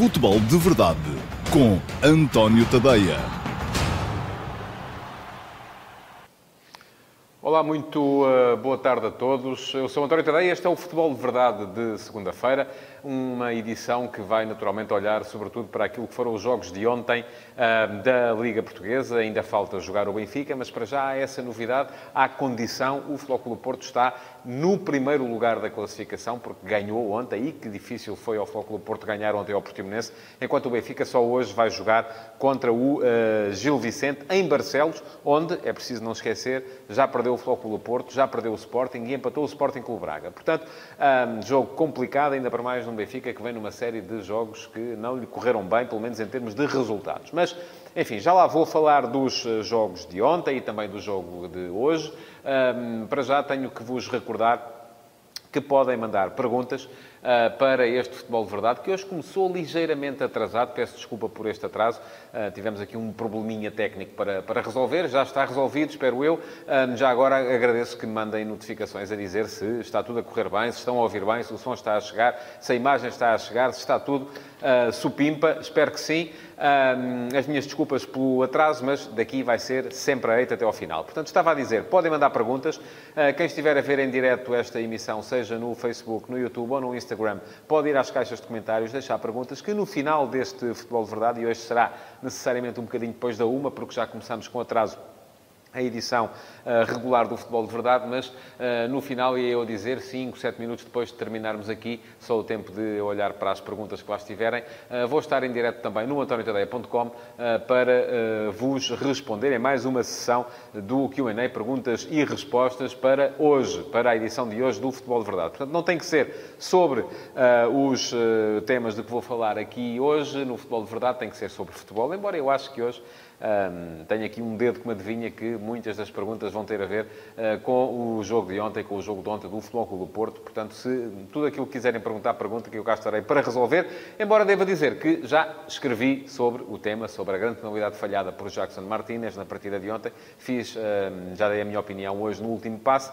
Futebol de Verdade com António Tadeia. Olá, muito uh, boa tarde a todos. Eu sou António Tadeia este é o Futebol de Verdade de segunda-feira uma edição que vai naturalmente olhar sobretudo para aquilo que foram os jogos de ontem uh, da Liga Portuguesa. Ainda falta jogar o Benfica, mas para já há essa novidade, há condição, o Flóculo Porto está no primeiro lugar da classificação, porque ganhou ontem, e que difícil foi ao Flóculo Porto ganhar ontem ao Portimonense, enquanto o Benfica só hoje vai jogar contra o uh, Gil Vicente, em Barcelos, onde, é preciso não esquecer, já perdeu o Flóculo Porto, já perdeu o Sporting e empatou o Sporting Clube Braga. Portanto, um, jogo complicado, ainda para mais um Benfica que vem numa série de jogos que não lhe correram bem, pelo menos em termos de resultados. Mas, enfim, já lá vou falar dos eh, jogos de ontem e também do jogo de hoje. Para já tenho que vos recordar que podem mandar perguntas para este Futebol de Verdade, que hoje começou ligeiramente atrasado. Peço desculpa por este atraso. Uh, tivemos aqui um probleminha técnico para, para resolver. Já está resolvido, espero eu. Uh, já agora agradeço que me mandem notificações a dizer se está tudo a correr bem, se estão a ouvir bem, se o som está a chegar, se a imagem está a chegar, se está tudo supimpa. Espero que sim. As minhas desculpas pelo atraso, mas daqui vai ser sempre a eita até ao final. Portanto, estava a dizer, podem mandar perguntas. quem estiver a ver em direto esta emissão, seja no Facebook, no YouTube ou no Instagram, pode ir às caixas de comentários, deixar perguntas, que no final deste Futebol de Verdade, e hoje será necessariamente um bocadinho depois da uma, porque já começamos com atraso a edição uh, regular do Futebol de Verdade, mas uh, no final ia eu dizer, 5, 7 minutos depois de terminarmos aqui, só o tempo de olhar para as perguntas que lá estiverem, uh, vou estar em direto também no antoniotadeia.com para vos responder em mais uma sessão do Q&A, perguntas e respostas para hoje, para a edição de hoje do Futebol de Verdade. Portanto, não tem que ser sobre os temas de que vou falar aqui hoje no Futebol de Verdade, tem que ser sobre futebol, embora eu acho que hoje um, tenho aqui um dedo que me adivinha que muitas das perguntas vão ter a ver uh, com o jogo de ontem, com o jogo de ontem do Futebol Clube do Porto. Portanto, se tudo aquilo que quiserem perguntar, pergunta que eu cá estarei para resolver. Embora deva dizer que já escrevi sobre o tema, sobre a grande penalidade falhada por Jackson Martínez na partida de ontem. Fiz, já dei a minha opinião hoje no último passo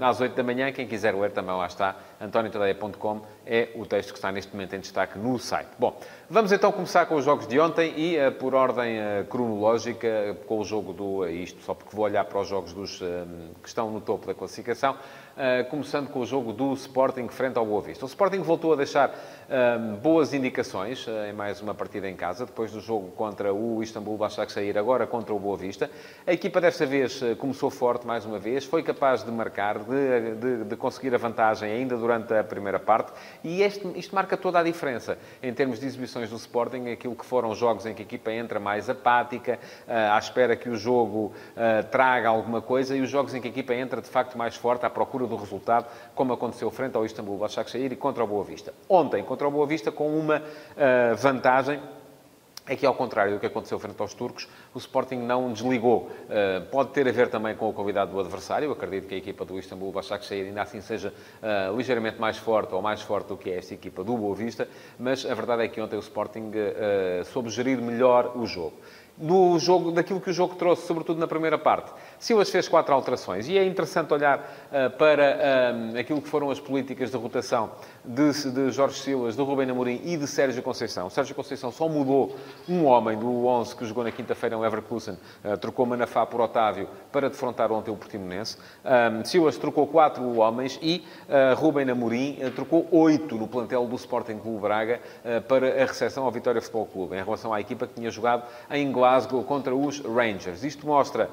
às 8 da manhã. Quem quiser ler também lá está, antoniotadeia.com é o texto que está neste momento em destaque no site. Bom, vamos então começar com os jogos de ontem e uh, por ordem uh, cronológica, com o jogo do, uh, isto só porque vou olhar para os jogos dos, que estão no topo da classificação, começando com o jogo do Sporting frente ao Boa Vista. O Sporting voltou a deixar boas indicações em mais uma partida em casa, depois do jogo contra o Istambul Başakşehir, agora contra o Boa Vista. A equipa desta vez começou forte mais uma vez, foi capaz de marcar, de, de, de conseguir a vantagem ainda durante a primeira parte e este, isto marca toda a diferença em termos de exibições do Sporting, aquilo que foram jogos em que a equipa entra mais apática, à espera que o jogo traga alguma coisa, e os jogos em que a equipa entra de facto mais forte à procura do resultado, como aconteceu frente ao Istambul Başakşehir e contra o Boa Vista. Ontem, contra o Boa Vista, com uma uh, vantagem é que, ao contrário do que aconteceu frente aos turcos, o Sporting não desligou. Uh, pode ter a ver também com a qualidade do adversário. Eu acredito que a equipa do Istambul Başakşehir ainda assim seja uh, ligeiramente mais forte ou mais forte do que esta equipa do Boa Vista, mas a verdade é que ontem o Sporting uh, soube gerir melhor o jogo do jogo, daquilo que o jogo trouxe, sobretudo na primeira parte. Silas fez quatro alterações e é interessante olhar uh, para uh, aquilo que foram as políticas de rotação de, de Jorge Silas, do Rubem Amorim e de Sérgio Conceição. Sérgio Conceição só mudou um homem do 11 que jogou na quinta-feira no Everkusen, uh, trocou Manafá por Otávio para defrontar ontem o Portimonense. Um, Silas trocou quatro homens e uh, Rubem Amorim trocou oito no plantel do Sporting Clube Braga para a recepção ao Vitória Futebol Clube, em relação à equipa que tinha jogado em Glasgow contra os Rangers. Isto mostra,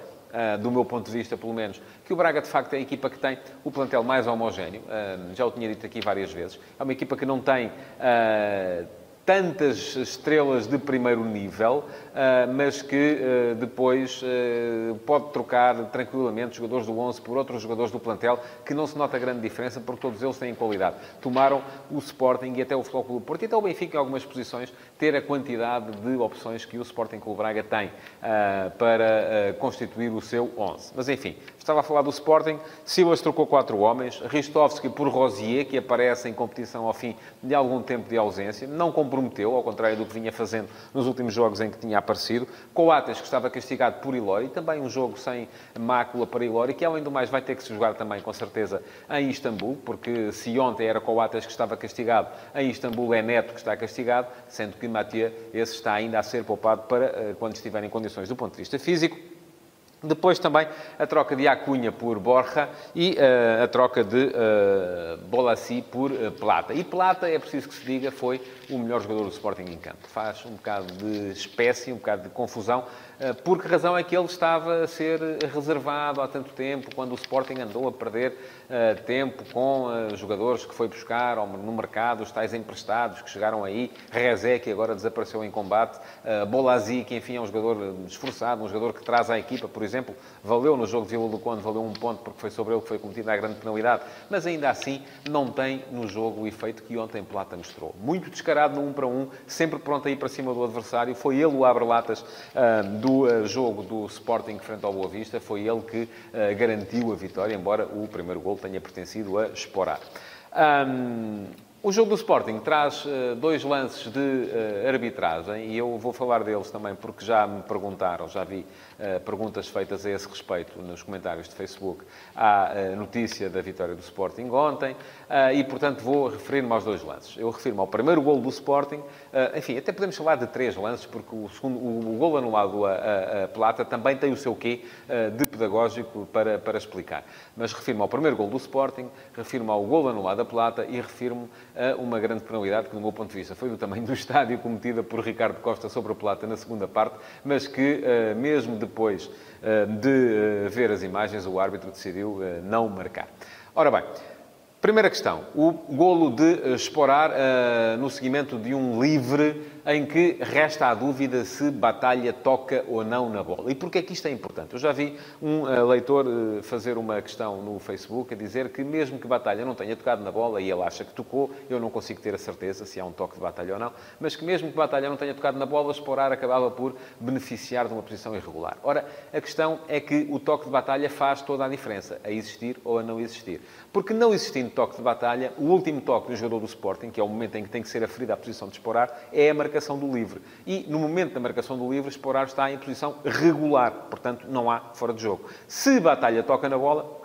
do meu ponto de vista pelo menos, que o Braga de facto é a equipa que tem o plantel mais homogéneo. Uh, já o tinha dito aqui várias vezes. É uma equipa que não tem uh, tantas estrelas de primeiro nível, ah, mas que ah, depois ah, pode trocar tranquilamente jogadores do 11 por outros jogadores do plantel, que não se nota grande diferença, porque todos eles têm qualidade. Tomaram o Sporting e até o Futebol Clube Porto, e até o Benfica em algumas posições, ter a quantidade de opções que o Sporting Clube Braga tem para constituir o seu 11. Mas enfim, estava a falar do Sporting, Silas trocou quatro homens, Ristovski por Rosier, que aparece em competição ao fim de algum tempo de ausência, não comprometeu, ao contrário do que vinha fazendo nos últimos jogos em que tinha aparecido. Coates, que estava castigado por Ilori, também um jogo sem mácula para Ilori, que além do mais vai ter que se jogar também, com certeza, em Istambul, porque se ontem era Coates que estava castigado, em Istambul é Neto que está castigado, sendo que Matia, esse está ainda a ser poupado para eh, quando estiver em condições do ponto de vista físico. Depois também a troca de Acunha por Borja e uh, a troca de uh, Bolassi por uh, Plata. E Plata, é preciso que se diga, foi o melhor jogador do Sporting em campo. Faz um bocado de espécie, um bocado de confusão, por que razão é que ele estava a ser reservado há tanto tempo, quando o Sporting andou a perder tempo com jogadores que foi buscar no mercado, os tais emprestados que chegaram aí, Rezé, que agora desapareceu em combate, Bolassi, que enfim é um jogador esforçado, um jogador que traz à equipa, por exemplo, valeu no jogo de Vila do Conde, valeu um ponto porque foi sobre ele que foi cometida a grande penalidade, mas ainda assim não tem no jogo o efeito que ontem Plata mostrou. Muito descarado no 1 para 1, sempre pronto a ir para cima do adversário, foi ele o abre-latas do uh, jogo do Sporting frente ao Boa Vista, foi ele que uh, garantiu a vitória, embora o primeiro gol tenha pertencido a Esporar. Um, o jogo do Sporting traz uh, dois lances de uh, arbitragem e eu vou falar deles também porque já me perguntaram, já vi uh, perguntas feitas a esse respeito nos comentários de Facebook à notícia da vitória do Sporting ontem e, portanto, vou referir-me aos dois lances. Eu refiro-me ao primeiro gol do Sporting, enfim, até podemos falar de três lances porque o, segundo, o, o gol anulado a, a, Plata também tem o seu quê de pedagógico para, para explicar. Mas refiro-me ao primeiro gol do Sporting, refiro-me ao gol anulado a Plata e refiro-me uma grande penalidade que, do meu ponto de vista, foi do tamanho do estádio cometida por Ricardo Costa sobre a Plata na segunda parte, mas que, eh, mesmo depois eh, de eh, ver as imagens, o árbitro decidiu não marcar. Ora bem, Primeira questão, o golo de Esporar no seguimento de um livre em que resta a dúvida se Batalha toca ou não na bola. E porquê é que isto é importante? Eu já vi um uh, leitor uh, fazer uma questão no Facebook a dizer que mesmo que Batalha não tenha tocado na bola e ele acha que tocou, eu não consigo ter a certeza se há um toque de Batalha ou não, mas que mesmo que Batalha não tenha tocado na bola, Esporar acabava por beneficiar de uma posição irregular. Ora, a questão é que o toque de Batalha faz toda a diferença, a existir ou a não existir. Porque não existindo toque de Batalha, o último toque do jogador do Sporting, que é o momento em que tem que ser aferida a posição de Esporar, é a marcação marcação do livre. E, no momento da marcação do livre, Esporar está em posição regular. Portanto, não há fora de jogo. Se Batalha toca na bola,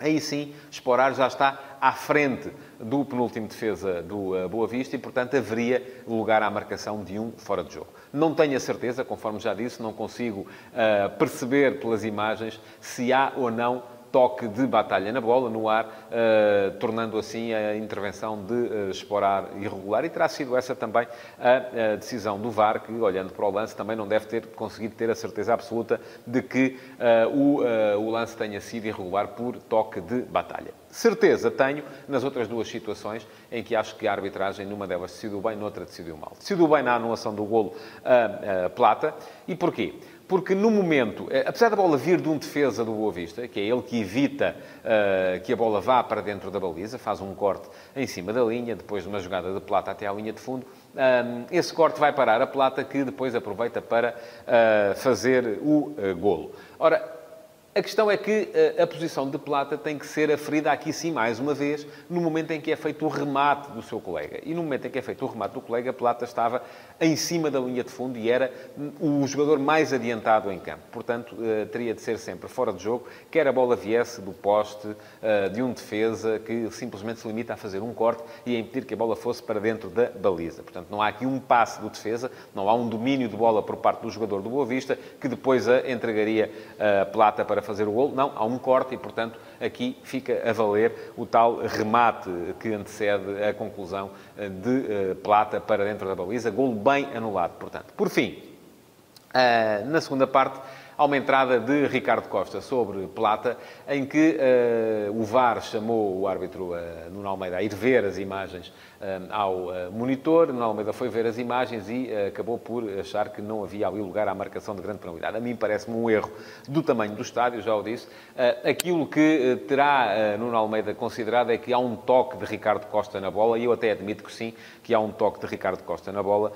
aí sim, Esporar já está à frente do penúltimo defesa do uh, Boa Vista e, portanto, haveria lugar à marcação de um fora de jogo. Não tenho a certeza, conforme já disse, não consigo uh, perceber pelas imagens se há ou não toque de batalha na bola, no ar, uh, tornando assim a intervenção de uh, explorar irregular. E terá sido essa também a, a, decisão do VAR, que, olhando para o lance, também não deve ter conseguido ter a certeza absoluta de que uh, o, o lance tenha sido irregular por toque de batalha. Certeza tenho nas outras duas situações em que acho que a arbitragem, numa delas decidiu bem, noutra decidiu mal. Decidiu bem na anulação do golo a, Plata. E porquê? Porque no momento, eh, apesar da bola vir de um defesa do Boa Vista, que é ele que evita uh, que a bola vá para dentro da baliza, faz um corte em cima da linha, depois de uma jogada de plata até à linha de fundo, um, eh, esse corte vai parar a plata, que depois aproveita para uh, fazer o uh, golo. Ora, a questão é que a posição de Plata tem que ser aferida aqui sim, mais uma vez, no momento em que é feito o remate do seu colega. E no momento em que é feito o remate do colega, Plata estava em cima da linha de fundo e era o jogador mais adiantado em campo. Portanto, uh, teria de ser sempre fora de jogo, quer a bola viesse do poste uh, de um defesa que simplesmente se limita a fazer um corte e a impedir que a bola fosse para dentro da baliza. Portanto, não há aqui um passe do defesa, não há um domínio de bola por parte do jogador do Boa Vista que depois a entregaria a Plata para fazer o gol. Não, há um corte e, portanto, aqui fica a valer o tal remate que antecede a conclusão de Plata para dentro da baliza. Gol bem anulado, portanto. Por fim, ah, na segunda parte, há uma entrada de Ricardo Costa sobre Plata, em que uh, o VAR chamou o árbitro uh, Nuno Almeida a ir ver as imagens uh, ao monitor. Nuno Almeida foi ver as imagens e acabou por achar que não havia ali lugar à marcação de grande penalidade. A mim parece-me um erro do tamanho do estádio, já o disse. aquilo que terá Nuno Almeida considerado é que há um toque de Ricardo Costa na bola, e eu até admito que sim, que há um toque de Ricardo Costa na bola,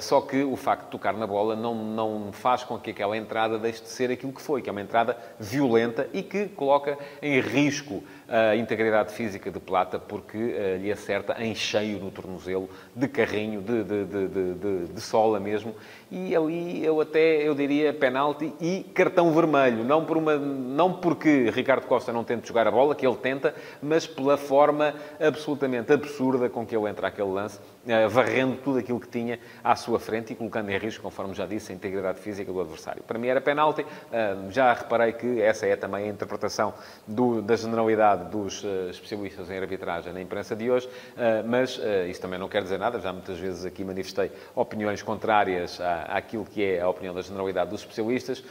só que o facto de tocar na bola não, não faz com que aquela entrada deixe de ser aquilo que foi, que é uma entrada violenta e que coloca em risco a integridade física de Plata, porque uh, lhe acerta em cheio no tornozelo, de carrinho, de, de, de, de, sola mesmo. E ali eu até, eu diria, penalti e cartão vermelho. Não, por uma, não porque Ricardo Costa não tente jogar a bola, que ele tenta, mas pela forma absolutamente absurda com que ele entra aquele lance, uh, varrendo tudo aquilo que tinha à sua frente e colocando em risco, conforme já disse, a integridade física do adversário. Para mim era penalti. Uh, já reparei que essa é também a interpretação do, da generalidade dos uh, especialistas em arbitragem na imprensa de hoje, uh, mas uh, isso também não quer dizer nada. Já muitas vezes aqui manifestei opiniões contrárias à, àquilo que é a opinião da generalidade dos especialistas,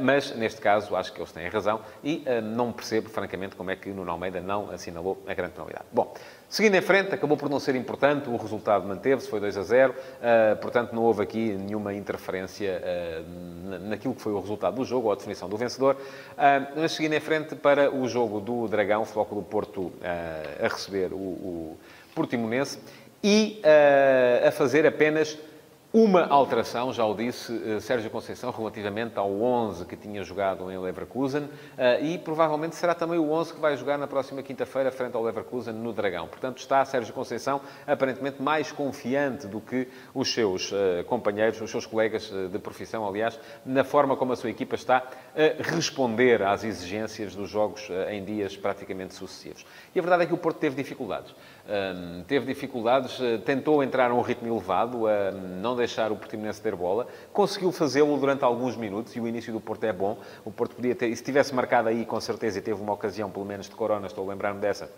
mas neste caso acho que eles têm razão e não percebo, francamente, como é que Nuno Almeida não assinalou a grande penalidade. Bom, Seguindo em frente, acabou por não ser importante, o resultado manteve-se, foi 2 a 0, uh, portanto não houve aqui nenhuma interferência uh, naquilo que foi o resultado do jogo, ou a definição do vencedor. Uh, mas seguindo em frente para o jogo do Dragão, Floco do Porto a receber o, o Portimonense e a fazer apenas uma alteração, já o disse uh, Sérgio Conceição, relativamente ao 11 que tinha jogado em Leverkusen, uh, e provavelmente será também o 11 que vai jogar na próxima quinta-feira frente ao Leverkusen no Dragão. Portanto, está Sérgio Conceição aparentemente mais confiante do que os seus uh, companheiros, os seus colegas de profissão, aliás, na forma como a sua equipa está a responder às exigências dos jogos em dias praticamente sucessivos. E a verdade é que o Porto teve dificuldades. Um, teve dificuldades, uh, tentou entrar a um ritmo elevado, a não deixar o Portimonense ter bola, conseguiu fazê-lo durante alguns minutos e o início do Porto é bom. O Porto podia ter, se tivesse marcado aí, com certeza, e teve uma ocasião, pelo menos de Corona, estou a lembrar-me dessa,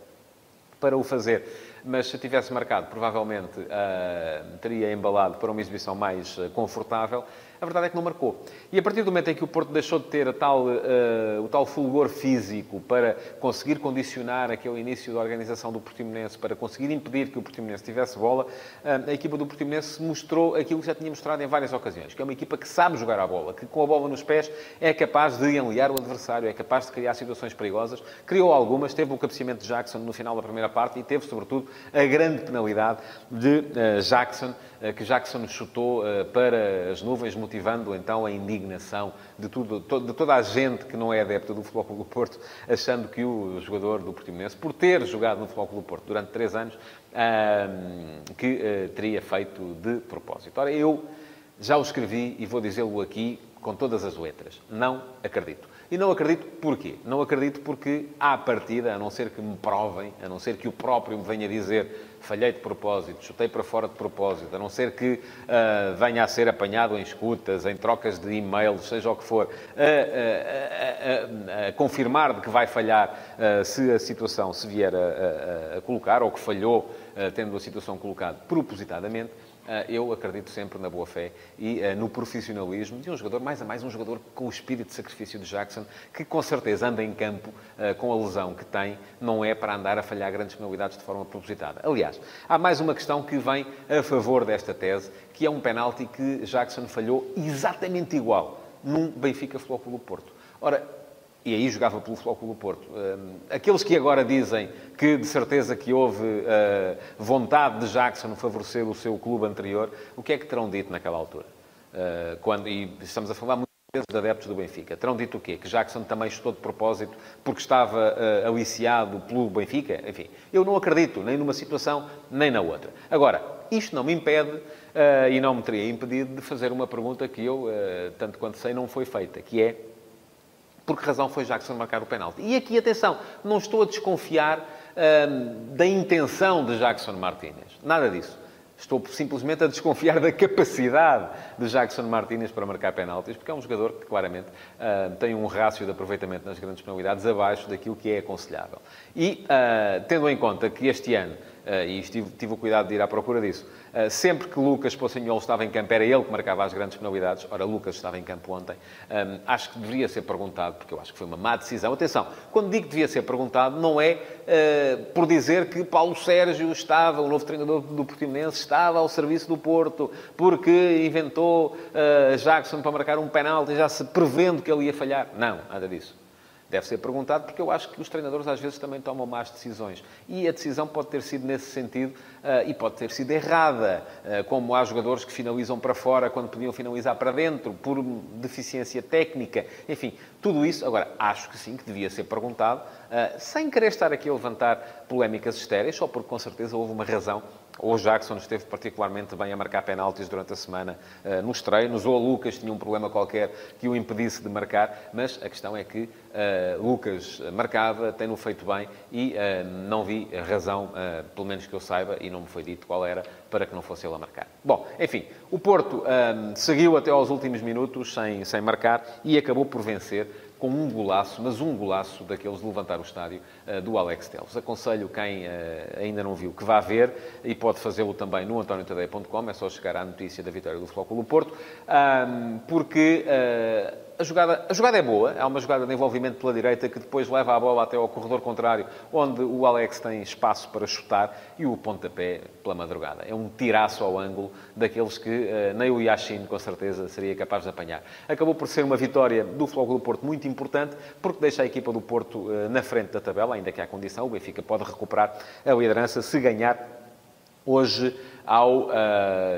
para o fazer mas se tivesse marcado, provavelmente uh, teria embalado para uma exibição mais uh, confortável. A verdade é que não marcou. E a partir do momento em que o Porto deixou de ter tal, uh, o tal fulgor físico para conseguir condicionar aquele início da organização do Portimonense, para conseguir impedir que o Portimonense tivesse bola, a equipa do Portimonense mostrou aquilo que já tinha mostrado em várias ocasiões, que é uma equipa que sabe jogar a bola, que com a bola nos pés é capaz de enliar o adversário, é capaz de criar situações perigosas. Criou algumas, teve o cabeceamento de Jackson no final da primeira parte e teve, sobretudo, a grande penalidade de uh, Jackson, uh, que Jackson chutou uh, para as nuvens, motivando então a indignação de, tudo, de toda a gente que não é adepta do Futebol Clube do Porto, achando que o jogador do Portimonense, por ter jogado no Futebol Clube do Porto durante três anos, que teria feito de propósito. Ora, eu já o escrevi e vou dizê-lo aqui com todas as letras. Não acredito. E não acredito porquê? Não acredito porque, à partida, a não ser que me provem, a não ser que o próprio me venha dizer falhei de propósito, chutei para fora de propósito, a não ser que uh, venha a ser apanhado em escutas, em trocas de e-mails, seja o que for, a, a, a, a confirmar de que vai falhar uh, se a situação se vier a, colocar, ou que falhou uh, tendo a situação colocada propositadamente, eu acredito sempre na boa-fé e ah, no profissionalismo de um jogador, mais a mais um jogador com o espírito de sacrifício de Jackson, que com certeza anda em campo ah, com a lesão que tem, não é para andar a falhar grandes penalidades de forma propositada. Aliás, há mais uma questão que vem a favor desta tese, que é um penalti que Jackson falhou exatamente igual num Benfica Futebol Porto. Ora, e aí jogava pelo Futebol do Porto. Aqueles que agora dizem que de certeza que houve uh, vontade de Jackson favorecer o seu clube anterior, o que é que terão dito naquela altura? Uh, quando, e estamos a falar muitas vezes de adeptos do Benfica. Terão dito o quê? Que Jackson também chutou de propósito porque estava aliciado pelo Benfica? Enfim, eu não acredito nem numa situação nem na outra. Agora, isto não me impede e não me teria impedido de fazer uma pergunta que eu, tanto quanto sei, não foi feita, que é por que razão foi Jackson marcar o penalti? E aqui, atenção, não estou a desconfiar hum, da intenção de Jackson Martínez. Nada disso. Estou simplesmente a desconfiar da capacidade de Jackson Martínez para marcar penaltis, porque é um jogador que claramente uh, tem um rácio de aproveitamento nas grandes penalidades abaixo daquilo que é aconselhável. E, uh, tendo em conta que este ano e tive, tive, o cuidado de ir à procura disso. Uh, sempre que Lucas Pocinhol estava em campo, era ele que marcava as grandes penalidades. Ora, Lucas estava em campo ontem. Um, acho que deveria ser perguntado, porque eu acho que foi uma má decisão. Atenção, quando digo que devia ser perguntado, não é uh, por dizer que Paulo Sérgio estava, o novo treinador do Portimonense, estava ao serviço do Porto, porque inventou Jackson para marcar um penalti, já se prevendo que ele ia falhar. Não, nada disso. Deve ser perguntado, porque eu acho que os treinadores às vezes também tomam más decisões. E a decisão pode ter sido nesse sentido uh, e pode ter sido errada. Uh, como há jogadores que finalizam para fora quando podiam finalizar para dentro, por deficiência técnica. Enfim, tudo isso. Agora, acho que sim, que devia ser perguntado, uh, sem querer estar aqui a levantar polémicas estéreis, só porque com certeza houve uma razão o Jackson esteve particularmente bem a marcar penaltis durante a semana uh, nos treinos. Ou o Lucas tinha um problema qualquer que o impedisse de marcar. Mas a questão é que uh, Lucas marcava, tem-no feito bem e uh, não vi razão, pelo menos que eu saiba, e não me foi dito qual era, para que não fosse ele a marcar. Bom, enfim, o Porto seguiu até aos últimos minutos sem, sem marcar e acabou por vencer com um golaço, mas um golaço daqueles de levantar o estádio uh, do Alex Teles. Aconselho quem uh, ainda não viu que vá ver e pode fazê-lo também no antoniotadeia.com, é só chegar à notícia da vitória do Clube Porto, porque uh, a jogada, a jogada é boa, há uma jogada de envolvimento pela direita que depois leva a bola até ao corredor contrário, onde o Alex tem espaço para chutar e o pontapé pela madrugada. É um tiraço ao ângulo daqueles que uh, nem o Yashin, com certeza, seria capaz de apanhar. Acabou por ser uma vitória do Futebol do Porto muito importante, porque deixa a equipa do Porto uh, na frente da tabela, ainda que há condição, o Benfica pode recuperar a liderança se ganhar hoje ao uh,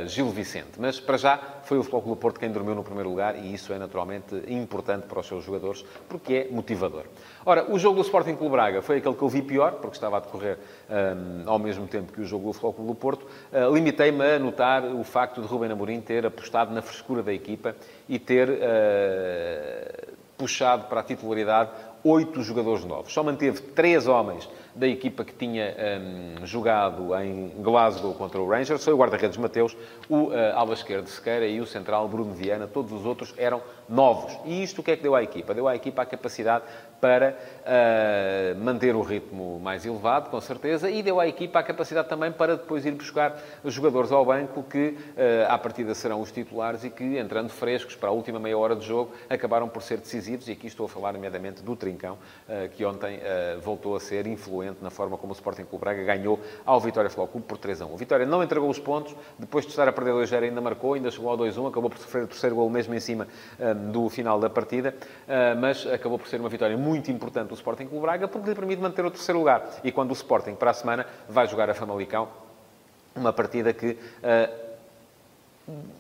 Gil Vicente. Mas, para já, foi o Clube Porto quem dormiu no primeiro lugar e isso é naturalmente importante para os seus jogadores, porque é motivador. Ora, o jogo do Sporting Clube Braga foi aquele que eu vi pior, porque estava a decorrer um, ao mesmo tempo que o jogo do Futebol Clube Porto. Uh, Limitei-me a notar o facto de Rubem Amorim ter apostado na frescura da equipa e ter uh, puxado para a titularidade oito jogadores novos. Só manteve três homens da equipa que tinha um, jogado em Glasgow contra o Rangers. Foi o guarda-redes Mateus, o uh, ala esquerdo Sequeira e o central Bruno Viana. Todos os outros eram novos. E isto o que é que deu à equipa? Deu à equipa a capacidade para uh, manter o ritmo mais elevado, com certeza, e deu à equipa a capacidade também para depois ir buscar jogadores ao banco que, uh, à partida, serão os titulares e que, entrando frescos para a última meia hora de jogo, acabaram por ser decisivos. E aqui estou a falar, nomeadamente, do Trincão, uh, que ontem voltou a ser influente na forma como o Sporting Clube Braga ganhou ao Vitória Futebol Clube por 3 a 1. O Vitória não entregou os pontos, depois de estar a perder 2-0 ainda marcou, ainda chegou ao 2-1, acabou por sofrer o terceiro gol mesmo em cima do final da partida, mas acabou por ser uma vitória muito importante do Sporting Clube Braga, porque lhe permite manter o terceiro lugar. E quando o Sporting, para a semana, vai jogar a Famalicão, uma partida que uh,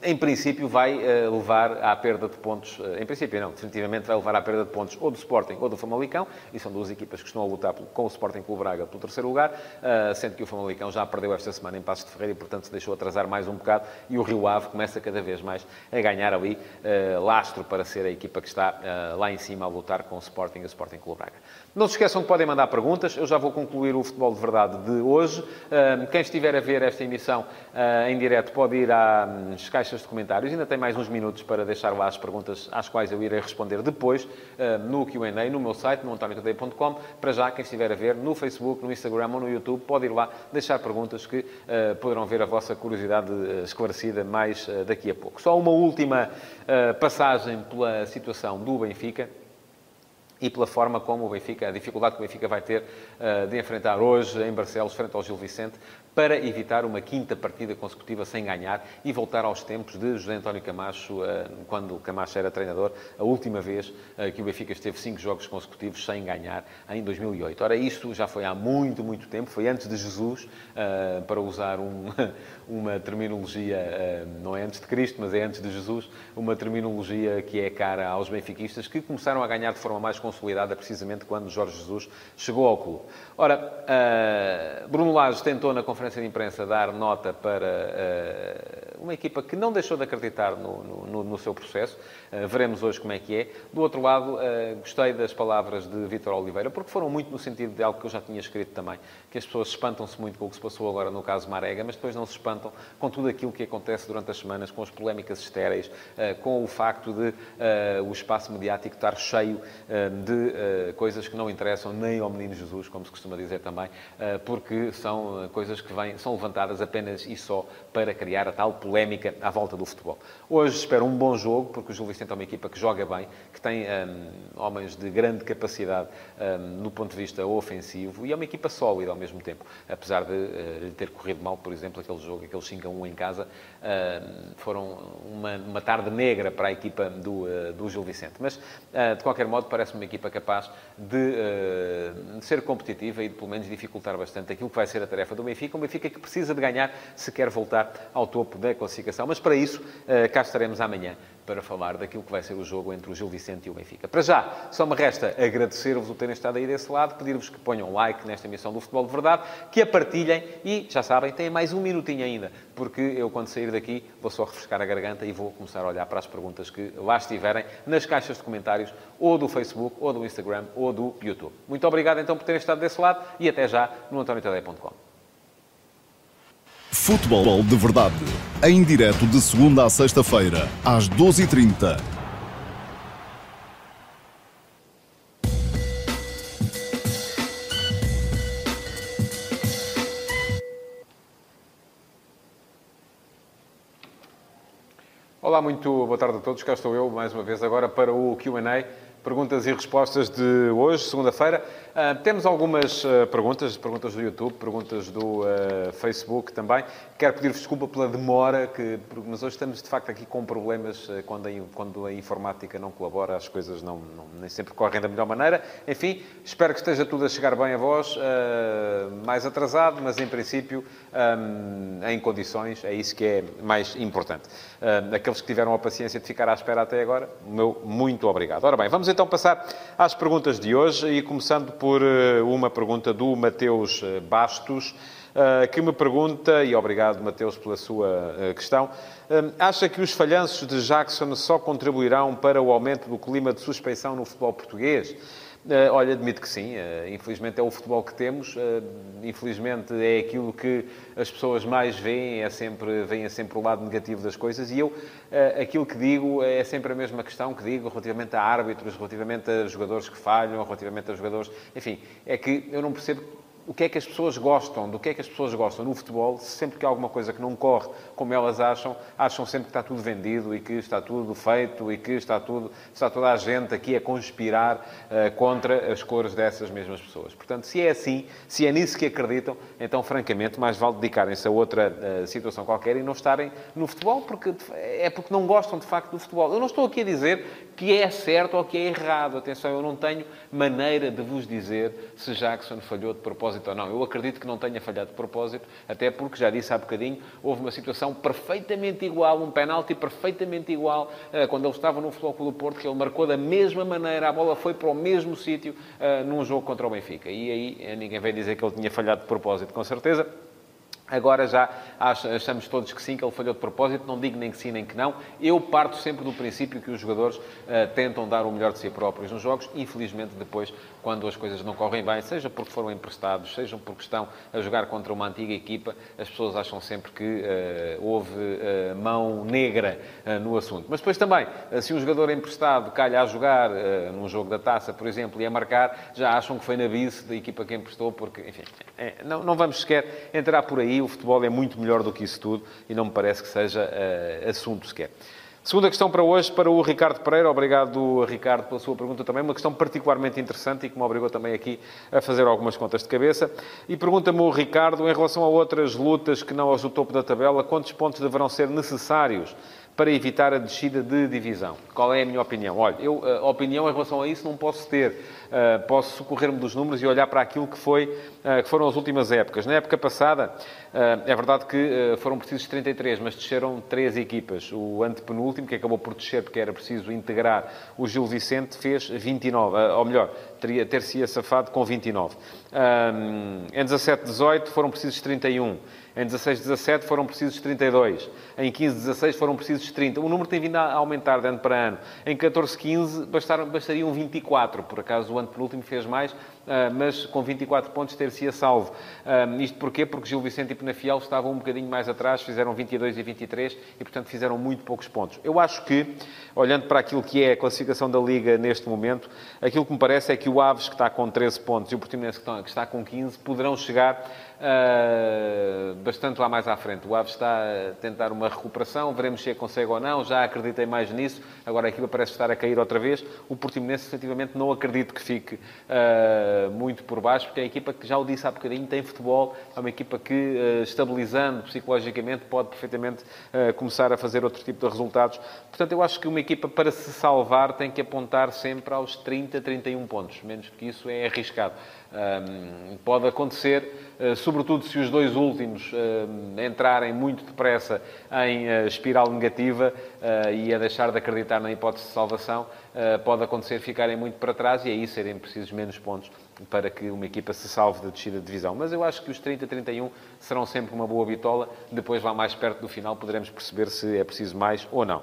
em princípio, vai uh, levar à perda de pontos. Uh, em princípio, não, definitivamente vai levar à perda de pontos ou do Sporting ou do Famalicão, e são duas equipas que estão a lutar com o Sporting Clube Braga pelo terceiro lugar, uh, sendo que o Famalicão já perdeu esta semana em Passos de Ferreira e, portanto, se deixou atrasar mais um bocado, e o Rio Ave começa cada vez mais a ganhar ali lastro para ser a equipa que está lá em cima a lutar com o Sporting e o Sporting Clube Braga. Não se esqueçam que podem mandar perguntas, eu já vou concluir o Futebol de Verdade de hoje. quem estiver a ver esta emissão em direto pode ir à nas caixas de comentários. Ainda tem mais uns minutos para deixar lá as perguntas às quais eu irei responder depois uh, no Q&A, no meu site, no antoniotadeia.com. Para já, quem estiver a ver no Facebook, no Instagram ou no YouTube, pode ir lá deixar perguntas que uh, poderão ver a vossa curiosidade uh, esclarecida mais daqui a pouco. Só uma última passagem pela situação do Benfica e pela forma como o Benfica, a dificuldade que o Benfica vai ter uh, de enfrentar hoje em Barcelos, frente ao Gil Vicente, para evitar uma quinta partida consecutiva sem ganhar e voltar aos tempos de José António Camacho, uh, quando Camacho era treinador, a última vez uh, que o Benfica esteve cinco jogos consecutivos sem ganhar, em 2008. Ora, isto já foi há muito, muito tempo, foi antes de Jesus, para usar um, uma terminologia, não é antes de Cristo, mas é antes de Jesus, uma terminologia que é cara aos benfiquistas, que começaram a ganhar de forma mais consolidada precisamente quando Jorge Jesus chegou ao clube. Ora, uh, Bruno Lage tentou na conferência de imprensa dar nota para uh, uma equipa que não deixou de acreditar no, no, no seu processo. Uh, veremos hoje como é que é. Do outro lado, gostei das palavras de Vítor Oliveira, porque foram muito no sentido de algo que eu já tinha escrito também, que as pessoas espantam-se muito com o que se passou agora no caso Marega, mas depois não se espantam com tudo aquilo que acontece durante as semanas, com as polémicas estéreis, com o facto de o espaço mediático estar cheio de coisas que não interessam nem ao menino Jesus, como se costuma dizer também, porque são coisas que vêm, são levantadas apenas e só para criar a tal polémica à volta do futebol. Hoje espero um bom jogo, porque o Gil Vicente é uma equipa que joga bem, que tem homens de grande capacidade no ponto de vista ofensivo e é uma equipa sólida mesmo tempo, apesar de uh, ter corrido mal, por exemplo, aquele jogo, aquele 5 a 1 em casa, foram uma, uma tarde negra para a equipa do, do Gil Vicente. Mas, de qualquer modo, parece-me uma equipa capaz de, de ser competitiva e de, pelo menos, dificultar bastante aquilo que vai ser a tarefa do Benfica. Um Benfica que precisa de ganhar se quer voltar ao topo da classificação. Mas, para isso, cá estaremos amanhã para falar daquilo que vai ser o jogo entre o Gil Vicente e o Benfica. Para já, só me resta agradecer-vos o terem estado aí desse lado, pedir-vos que ponham like nesta emissão do Futebol de Verdade, que a partilhem e, já sabem, têm mais um minutinho ainda, porque eu, quando sair daqui, vou só refrescar a garganta e vou começar a olhar para as perguntas que lá estiverem nas caixas de comentários, ou do Facebook, ou do Instagram, ou do YouTube. Muito obrigado, então, por terem estado desse lado e até já no antoniotadeia.com. Futebol de Verdade, em direto de segunda a sexta-feira, às 12h30. Olá, muito boa tarde a todos. Cá estou eu, mais uma vez, agora para o Q&A perguntas e respostas de hoje, segunda-feira. Uh, temos algumas uh, perguntas, perguntas do YouTube, perguntas do uh, Facebook também. Quero pedir-vos desculpa pela demora, que, mas hoje estamos de facto aqui com problemas quando a, quando a informática não colabora, as coisas não, não, nem sempre correm da melhor maneira. Enfim, espero que esteja tudo a chegar bem a vós, mais atrasado, mas em princípio um, em condições, é isso que é mais importante. aqueles que tiveram a paciência de ficar à espera até agora, meu muito obrigado. Ora bem, vamos então passar às perguntas de hoje e começando por eh, uma pergunta do Mateus eh, Bastos, eh, que me pergunta, e obrigado Mateus pela sua questão, acha que os falhanços de Jackson só contribuirão para o aumento do clima de suspeição no futebol português? Uh, olha, admito que sim. Uh, infelizmente é o futebol que temos. Uh, infelizmente é aquilo que as pessoas mais veem, é sempre, veem sempre o lado negativo das coisas. E eu, aquilo que digo é sempre a mesma questão que digo relativamente a árbitros, relativamente a jogadores que falham, relativamente a jogadores... Enfim, é que eu não percebo o que é que as pessoas gostam, do que é que as pessoas gostam no futebol, sempre que há alguma coisa que não corre como elas acham, acham sempre que está tudo vendido e que está tudo feito e que está, tudo, está toda a gente aqui a conspirar uh, contra as cores dessas mesmas pessoas. Portanto, se é assim, se é nisso que acreditam, então, francamente, mais vale dedicarem-se a outra uh, situação qualquer e não estarem no futebol, porque é porque não gostam de facto do futebol. Eu não estou aqui a dizer que é certo ou que é errado. Atenção, eu não tenho maneira de vos dizer se Jackson falhou de propósito ou não. Eu acredito que não tenha falhado de propósito, até porque, já disse há bocadinho, houve uma situação perfeitamente igual, um penalti perfeitamente igual, uh, quando ele estava no Futebol do Porto, que ele marcou da mesma maneira, a bola foi para o mesmo sítio uh, num jogo contra o Benfica. E aí eh, ninguém vem dizer que ele tinha falhado de propósito, com certeza. Agora já achamos todos que sim, que ele falhou de propósito. Não digo nem que sim, nem que não. Eu parto sempre do princípio que os jogadores uh, tentam dar o melhor de si próprios nos jogos. Infelizmente, depois, quando as coisas não correm bem, seja porque foram emprestados, seja porque estão a jogar contra uma antiga equipa, as pessoas acham sempre que uh, houve uh, mão negra no assunto. Mas depois também, se um jogador emprestado calha a jogar num jogo da taça, por exemplo, e a marcar, já acham que foi na vice da equipa que emprestou, porque, enfim, é, não, não vamos sequer entrar por aí o futebol é muito melhor do que isso tudo e não me parece que seja uh, assunto sequer. Segunda questão para hoje, para o Ricardo Pereira. Obrigado, Ricardo, pela sua pergunta também. Uma questão particularmente interessante e que me obrigou também aqui a fazer algumas contas de cabeça. E pergunta-me o Ricardo, em relação a outras lutas que não aos do topo da tabela, quantos pontos deverão ser necessários para evitar a descida de divisão? Qual é a minha opinião? Olha, eu, eh, a opinião em relação a isso não posso ter. Uh, posso socorrer-me dos números e olhar para aquilo que, foi, uh, que foram as últimas épocas. Na época passada, é verdade que foram precisos 33, mas desceram três equipas. O antepenúltimo, que acabou por descer porque era preciso integrar o Gil Vicente, fez 29. ou melhor, teria, ter-se-ia safado com 29. em 17, 18 foram precisos 31. Em 16, 17 foram precisos 32. Em 15, 16 foram precisos 30. O número tem vindo a aumentar de ano para ano. Em 14, 15 bastaram, bastariam 24. Por acaso o ano penúltimo fez mais, mas com 24 pontos ter-se-ia salvo. Ah, isto porquê? Porque Gil Vicente e Penafiel estavam um bocadinho mais atrás, fizeram 22 e 23 e, portanto, fizeram muito poucos pontos. Eu acho que, olhando para aquilo que é a classificação da Liga neste momento, aquilo que me parece é que o Aves, que está com 13 pontos, e o Portimonense, que está com 15, poderão chegar Uh, bastante lá mais à frente. O Aves está a tentar uma recuperação, veremos se a consegue ou não. Já acreditei mais nisso, agora a equipa parece estar a cair outra vez. O Portimonense, efetivamente, não acredito que fique uh, muito por baixo, porque é a equipa que, já o disse há bocadinho, tem futebol, é uma equipa que, uh, estabilizando psicologicamente, pode perfeitamente uh, começar a fazer outro tipo de resultados. Portanto, eu acho que uma equipa, para se salvar, tem que apontar sempre aos 30, 31 pontos. Menos que isso é arriscado. Pode acontecer, sobretudo se os dois últimos entrarem muito depressa em espiral negativa e a deixar de acreditar na hipótese de salvação, pode acontecer ficarem muito para trás e aí serem precisos menos pontos para que uma equipa se salve da descida de divisão. Mas eu acho que os 30-31 serão sempre uma boa bitola. Depois, lá mais perto do final, poderemos perceber se é preciso mais ou não.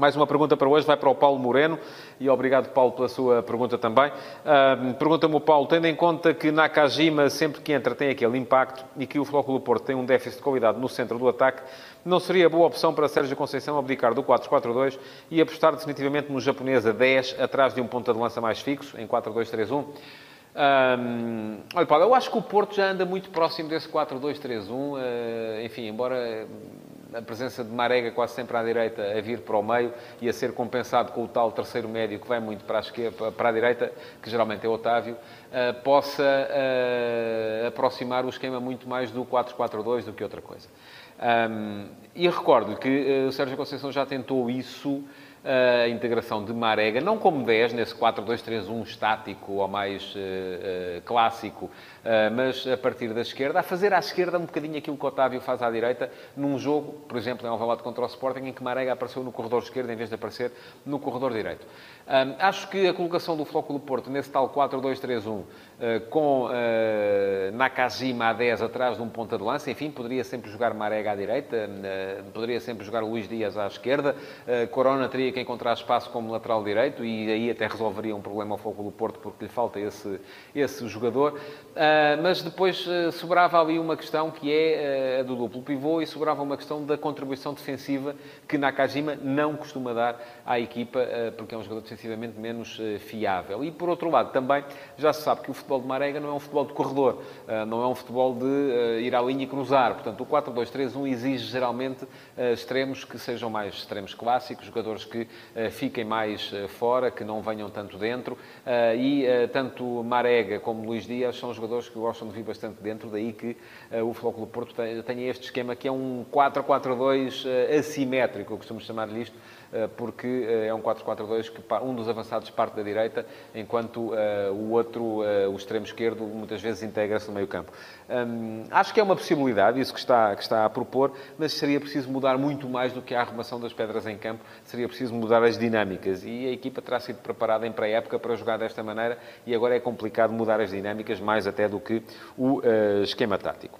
Mais uma pergunta para hoje vai para o Paulo Moreno e obrigado, Paulo, pela sua pergunta também. Uh, Pergunta-me o Paulo, tendo em conta que Nakajima, sempre que entra, tem aquele impacto e que o Flóculo Porto tem um déficit de qualidade no centro do ataque, não seria boa opção para Sérgio Conceição abdicar do 4-4-2 e apostar definitivamente no japonês a 10, atrás de um ponta de lança mais fixo, em 4-2-3-1? Um, olha, Paulo, eu acho que o Porto já anda muito próximo desse 4-2-3-1. Uh, ah, enfim, embora a presença de Marega quase sempre à direita a vir para o meio e a ser compensado com o tal terceiro médio que vai muito para a, esquerda, para a direita, que geralmente é Otávio, uh, possa uh, aproximar o esquema muito mais do 4-4-2 do que outra coisa. E recordo-lhe que uh, o Sérgio Conceição já tentou isso a integração de Marega, não como 10, nesse 4-2-3-1 estático ou mais uh, clássico, uh, mas a partir da esquerda, a fazer à esquerda um bocadinho aquilo que o Otávio faz à direita, num jogo, por exemplo, em Alvalade contra o Sporting, em que Marega apareceu no corredor esquerdo em vez de aparecer no corredor direito. Um, acho que a colocação do Flóculo Porto nesse tal 4-2-3-1, com Nakajima a 10 atrás de um ponta de lança, enfim, poderia sempre jogar Marega à direita, poderia sempre jogar Luís Dias à esquerda, Corona teria que encontrar espaço como lateral direito e aí até resolveria um problema ao do Porto porque lhe falta esse, esse jogador. Uh, mas depois uh, sobrava ali uma questão que é uh, a do duplo pivô e sobrava uma questão da contribuição defensiva que Nakajima não costuma dar à equipa porque é um jogador defensivamente menos fiável. E por outro lado, também já se sabe que o futebol de Marega não é um futebol de corredor, não é um futebol de ir à linha e cruzar. Portanto, o 4-2-3-1 exige geralmente extremos que sejam mais extremos clássicos, jogadores que fiquem mais fora, que não venham tanto dentro. E tanto Marega como Luís Dias são jogadores que gostam de vir bastante dentro, daí que o Flóculo Porto tenha este esquema que é um 4-4-2 assimétrico, costumo chamar-lhe isto, eh, porque eh, é um 4-4-2 que um dos avançados parte da direita, enquanto eh, o outro, o extremo esquerdo, muitas vezes integra-se no meio campo. Hum, acho que é uma possibilidade, isso que está, que está a propor, mas seria preciso mudar muito mais do que a arrumação das pedras em campo, seria preciso mudar as dinâmicas. E a equipa terá sido preparada em pré-época para jogar desta maneira e agora é complicado mudar as dinâmicas mais até do que o esquema tático.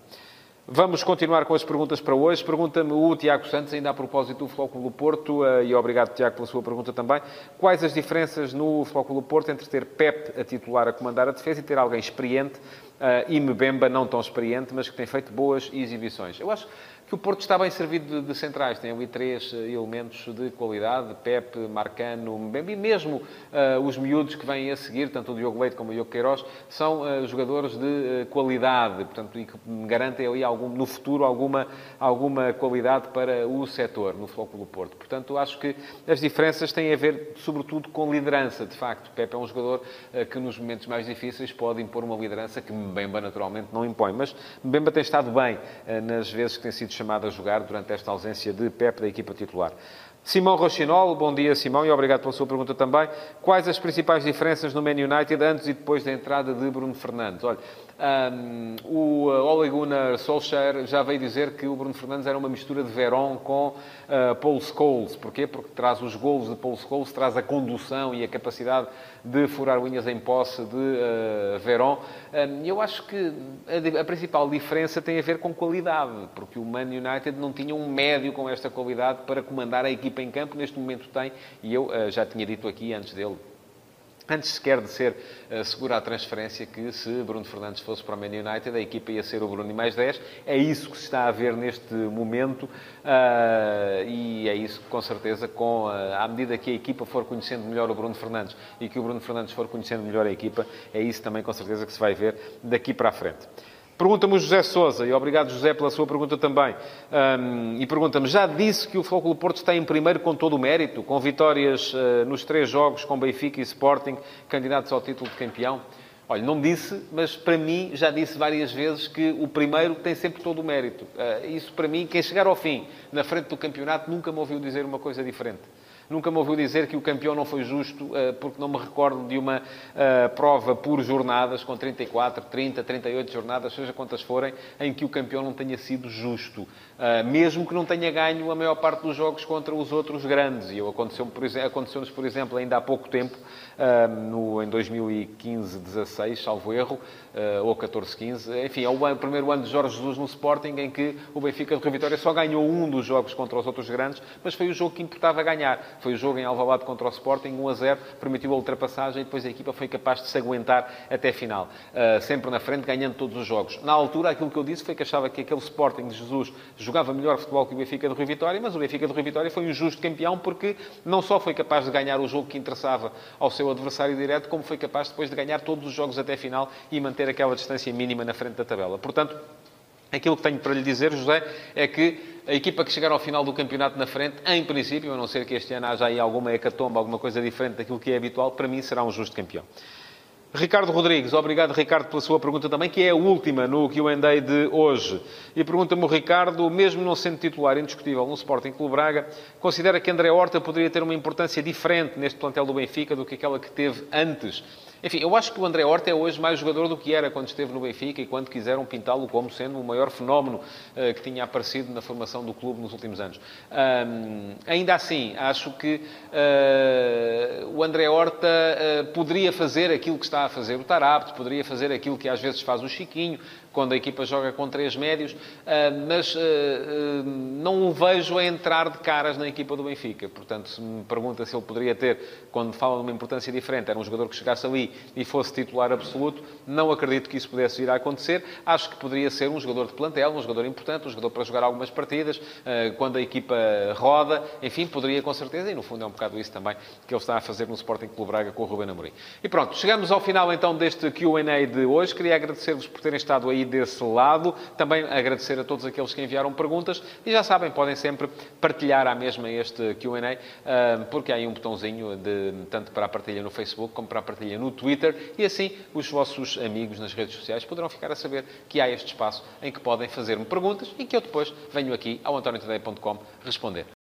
Vamos continuar com as perguntas para hoje. Pergunta-me o Tiago Santos, ainda a propósito do Flóculo Porto, eh, e obrigado, Tiago, pela sua pergunta também. Quais as diferenças no Flóculo Porto entre ter Pep a titular a comandar a defesa e ter alguém experiente uh, e Mbemba não tão experiente, mas que tem feito boas exibições? Eu acho que o Porto está bem servido de, de centrais. Tem ali três uh, elementos de qualidade, Pepe, Marcano, Mbembe, e mesmo uh, os miúdos que vêm a seguir, tanto o Diogo Leite como o Diogo Queiroz, são uh, jogadores de qualidade, portanto, e que garantem ali algum, no futuro alguma, alguma qualidade para o setor, no Flóculo Porto. Portanto, acho que as diferenças têm a ver, sobretudo, com liderança, de facto. Pepe é um jogador que, nos momentos mais difíceis, pode impor uma liderança que Mbemba, naturalmente, não impõe. Mas Mbemba tem estado bem nas vezes que tem sido chamado a jogar durante esta ausência de Pep da equipa titular. Simão Rochinol, bom dia Simão e obrigado pela sua pergunta também. Quais as principais diferenças no Man United antes e depois da entrada de Bruno Fernandes? Olha, um, o uh, Ole Gunnar Solskjaer já veio dizer que o Bruno Fernandes era uma mistura de Verón com uh, Paul Scholes. Porquê? Porque traz os golos de Paul Scholes, traz a condução e a capacidade de furar unhas em posse de uh, Verón. Um, eu acho que a, a, principal diferença tem a ver com qualidade, porque o Man United não tinha um médio com esta qualidade para comandar a equipa em campo. Neste momento tem, e eu uh, já tinha dito aqui antes dele antes sequer de ser uh, segura a transferência, que se Bruno Fernandes fosse para o Man United, a equipa ia ser o Bruno e mais 10. É isso que se está a ver neste momento uh, e é isso que, com certeza, com, uh, à medida que a equipa for conhecendo melhor o Bruno Fernandes e que o Bruno Fernandes for conhecendo melhor a equipa, é isso também, com certeza, que se vai ver daqui para a frente. Pergunta-me o José Sousa, e obrigado, José, pela sua pergunta também. Um, e pergunta-me, já disse que o Flóculo Porto está em primeiro com todo o mérito, com vitórias uh, nos três jogos com Benfica e Sporting, candidatos ao título de campeão? Olha, não disse, mas para mim já disse várias vezes que o primeiro tem sempre todo o mérito. Uh, isso para mim, quem chegar ao fim, na frente do campeonato, nunca me ouviu dizer uma coisa diferente. Nunca me ouviu dizer que o campeão não foi justo, eh, porque não me recordo de uma eh, prova por jornadas, com 34, 30, 38 jornadas, seja quantas forem, em que o campeão não tenha sido justo. Eh, mesmo que não tenha ganho a maior parte dos jogos contra os outros grandes. E aconteceu-nos, por, exemplo, aconteceu por exemplo, ainda há pouco tempo, no, em 2015, 16, salvo erro, ou 14, 15. Enfim, é o primeiro ano de Jorge Jesus no Sporting, em que o Benfica de Vitória só ganhou um dos jogos contra os outros grandes, mas foi o jogo que importava ganhar foi o jogo em Alvalade contra o Sporting, 1 a 0, permitiu a ultrapassagem e depois a equipa foi capaz de se aguentar até final. Uh, sempre na frente, ganhando todos os jogos. Na altura, aquilo que eu disse foi que achava que aquele Sporting de Jesus jogava melhor futebol que o Benfica de Rio Vitória, mas o Benfica de Rio Vitória foi um justo campeão porque não só foi capaz de ganhar o jogo que interessava ao seu adversário direto, como foi capaz depois de ganhar todos os jogos até a final e manter aquela distância mínima na frente da tabela. Portanto, Aquilo que tenho para lhe dizer, José, é que a equipa que chegar ao final do campeonato na frente, em princípio, a não ser que este ano haja aí alguma hecatomba, alguma coisa diferente daquilo que é habitual, para mim será um justo campeão. Ricardo Rodrigues, obrigado Ricardo pela sua pergunta também, que é a última no Q&A de hoje. E pergunta-me o Ricardo, mesmo não sendo titular indiscutível no Sporting Clube Braga, considera que André Horta poderia ter uma importância diferente neste plantel do Benfica do que aquela que teve antes? Enfim, eu acho que o André Horta é hoje mais jogador do que era quando esteve no Benfica e quando quiseram pintá-lo como sendo o maior fenómeno uh, que tinha aparecido na formação do clube nos últimos anos. Um, ainda assim, acho que uh, o André Horta uh, poderia fazer aquilo que está a fazer o Tarapte, poderia fazer aquilo que às vezes faz o Chiquinho, quando a equipa joga com três médios, ah, mas ah, ah, não o vejo a entrar de caras na equipa do Benfica. Portanto, se me pergunta se ele poderia ter, quando fala de uma importância diferente, era um jogador que chegasse ali e fosse titular absoluto, não acredito que isso pudesse vir a acontecer. Acho que poderia ser um jogador de plantel, um jogador importante, um jogador para jogar algumas partidas, quando a equipa roda, enfim, poderia com certeza, e no fundo é um bocado isso também que ele está a fazer no Sporting Clube Braga com o Ruben Amorim. E pronto, chegamos ao final então deste Q&A de hoje. Queria agradecer-vos por terem estado aí desse lado. Também agradecer a todos aqueles que enviaram perguntas e já sabem, podem sempre partilhar à mesma este Q&A, ah, porque há aí um botãozinho de, tanto para a partilha no Facebook como para a partilha no Twitter e assim os vossos amigos nas redes sociais poderão ficar a saber que há este espaço em que podem fazer-me perguntas e que eu depois venho aqui ao antoniotoday.com responder.